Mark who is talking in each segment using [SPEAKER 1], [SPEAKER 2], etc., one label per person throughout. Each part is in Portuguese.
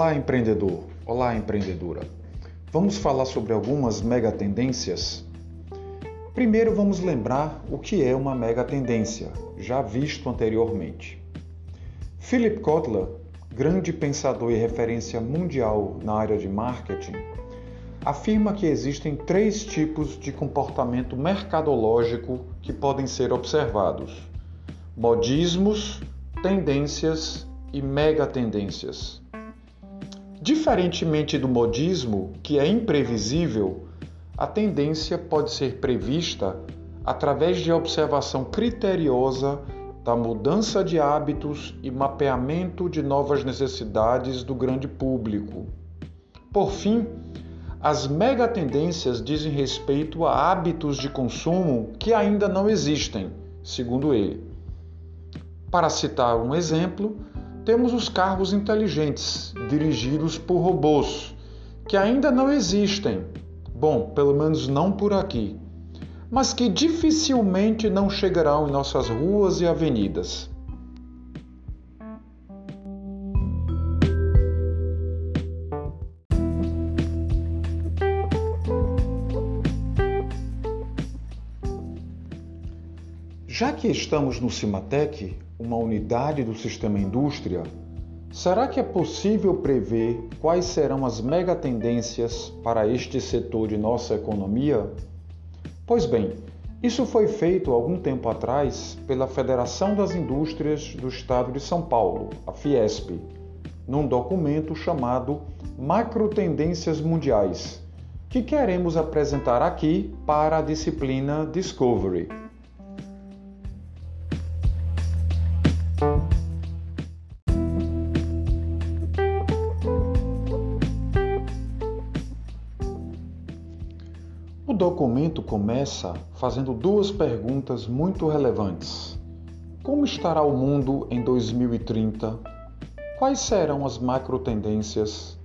[SPEAKER 1] Olá, empreendedor! Olá, empreendedora! Vamos falar sobre algumas mega tendências? Primeiro, vamos lembrar o que é uma mega tendência, já visto anteriormente. Philip Kotler, grande pensador e referência mundial na área de marketing, afirma que existem três tipos de comportamento mercadológico que podem ser observados: modismos, tendências e megatendências. Diferentemente do modismo, que é imprevisível, a tendência pode ser prevista através de observação criteriosa da mudança de hábitos e mapeamento de novas necessidades do grande público. Por fim, as megatendências dizem respeito a hábitos de consumo que ainda não existem, segundo ele. Para citar um exemplo, temos os carros inteligentes, dirigidos por robôs, que ainda não existem. Bom, pelo menos não por aqui. Mas que dificilmente não chegarão em nossas ruas e avenidas. Já que estamos no Cimatec, uma unidade do sistema indústria, será que é possível prever quais serão as megatendências para este setor de nossa economia? Pois bem, isso foi feito algum tempo atrás pela Federação das Indústrias do Estado de São Paulo, a Fiesp, num documento chamado Macro Tendências Mundiais, que queremos apresentar aqui para a disciplina Discovery. Documento começa fazendo duas perguntas muito relevantes. Como estará o mundo em 2030? Quais serão as macro tendências?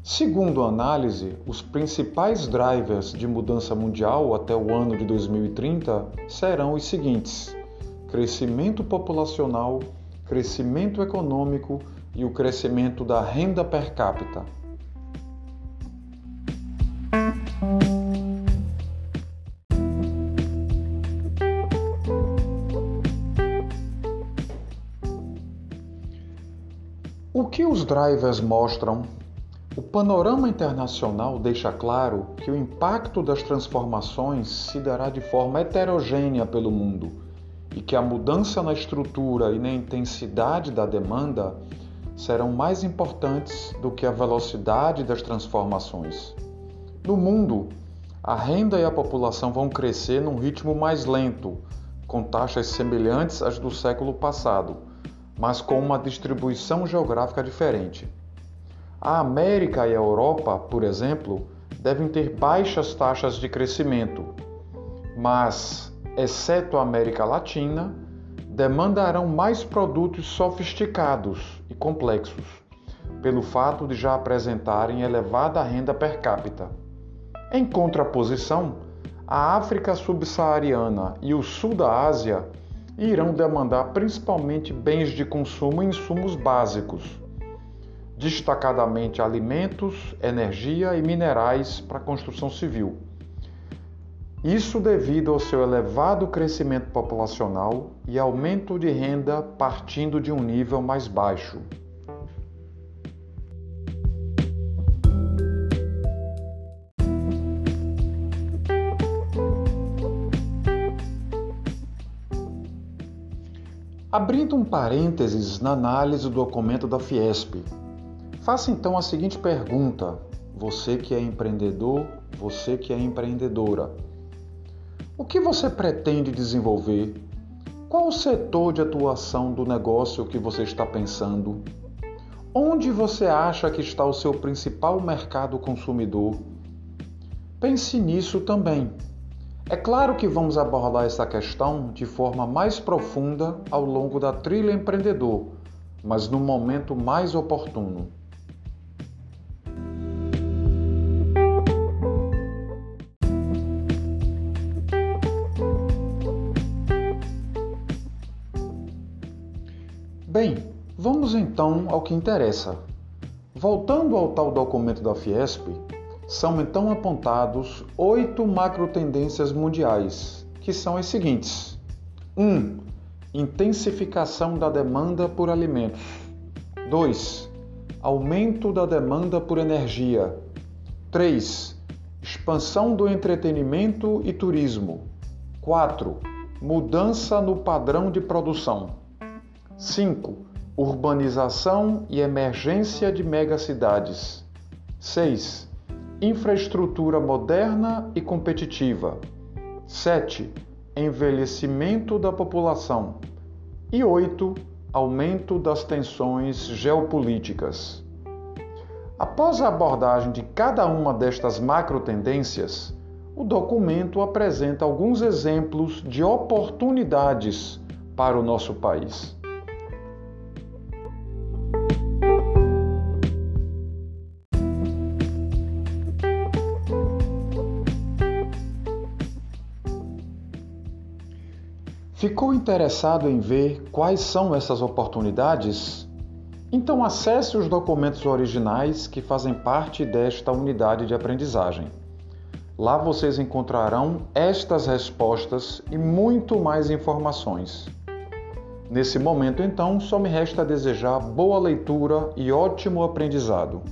[SPEAKER 1] Segundo a análise, os principais drivers de mudança mundial até o ano de 2030 serão os seguintes: crescimento populacional, crescimento econômico e o crescimento da renda per capita. Que os drivers mostram? O panorama internacional deixa claro que o impacto das transformações se dará de forma heterogênea pelo mundo e que a mudança na estrutura e na intensidade da demanda serão mais importantes do que a velocidade das transformações. No mundo, a renda e a população vão crescer num ritmo mais lento, com taxas semelhantes às do século passado, mas com uma distribuição geográfica diferente. A América e a Europa, por exemplo, devem ter baixas taxas de crescimento, mas exceto a América Latina, demandarão mais produtos sofisticados e complexos, pelo fato de já apresentarem elevada renda per capita. Em contraposição, a África subsaariana e o sul da Ásia irão demandar principalmente bens de consumo e insumos básicos, destacadamente alimentos, energia e minerais para a construção civil. Isso devido ao seu elevado crescimento populacional e aumento de renda partindo de um nível mais baixo. Abrindo um parênteses na análise do documento da Fiesp, faça então a seguinte pergunta: você que é empreendedor, você que é empreendedora. O que você pretende desenvolver? Qual o setor de atuação do negócio que você está pensando? Onde você acha que está o seu principal mercado consumidor? Pense nisso também. É claro que vamos abordar essa questão de forma mais profunda ao longo da trilha empreendedor, mas no momento mais oportuno. Bem, vamos então ao que interessa. Voltando ao tal documento da Fiesp, são então apontados oito macro tendências mundiais, que são as seguintes: 1. Um, intensificação da demanda por alimentos. 2. Aumento da demanda por energia. 3. Expansão do entretenimento e turismo. 4. Mudança no padrão de produção. 5 urbanização e emergência de megacidades. 6. Infraestrutura moderna e competitiva. 7. Envelhecimento da população. E 8. Aumento das tensões geopolíticas. Após a abordagem de cada uma destas macro tendências, o documento apresenta alguns exemplos de oportunidades para o nosso país. Ficou interessado em ver quais são essas oportunidades? Então acesse os documentos originais que fazem parte desta unidade de aprendizagem. Lá vocês encontrarão estas respostas e muito mais informações. Nesse momento, então, só me resta desejar boa leitura e ótimo aprendizado.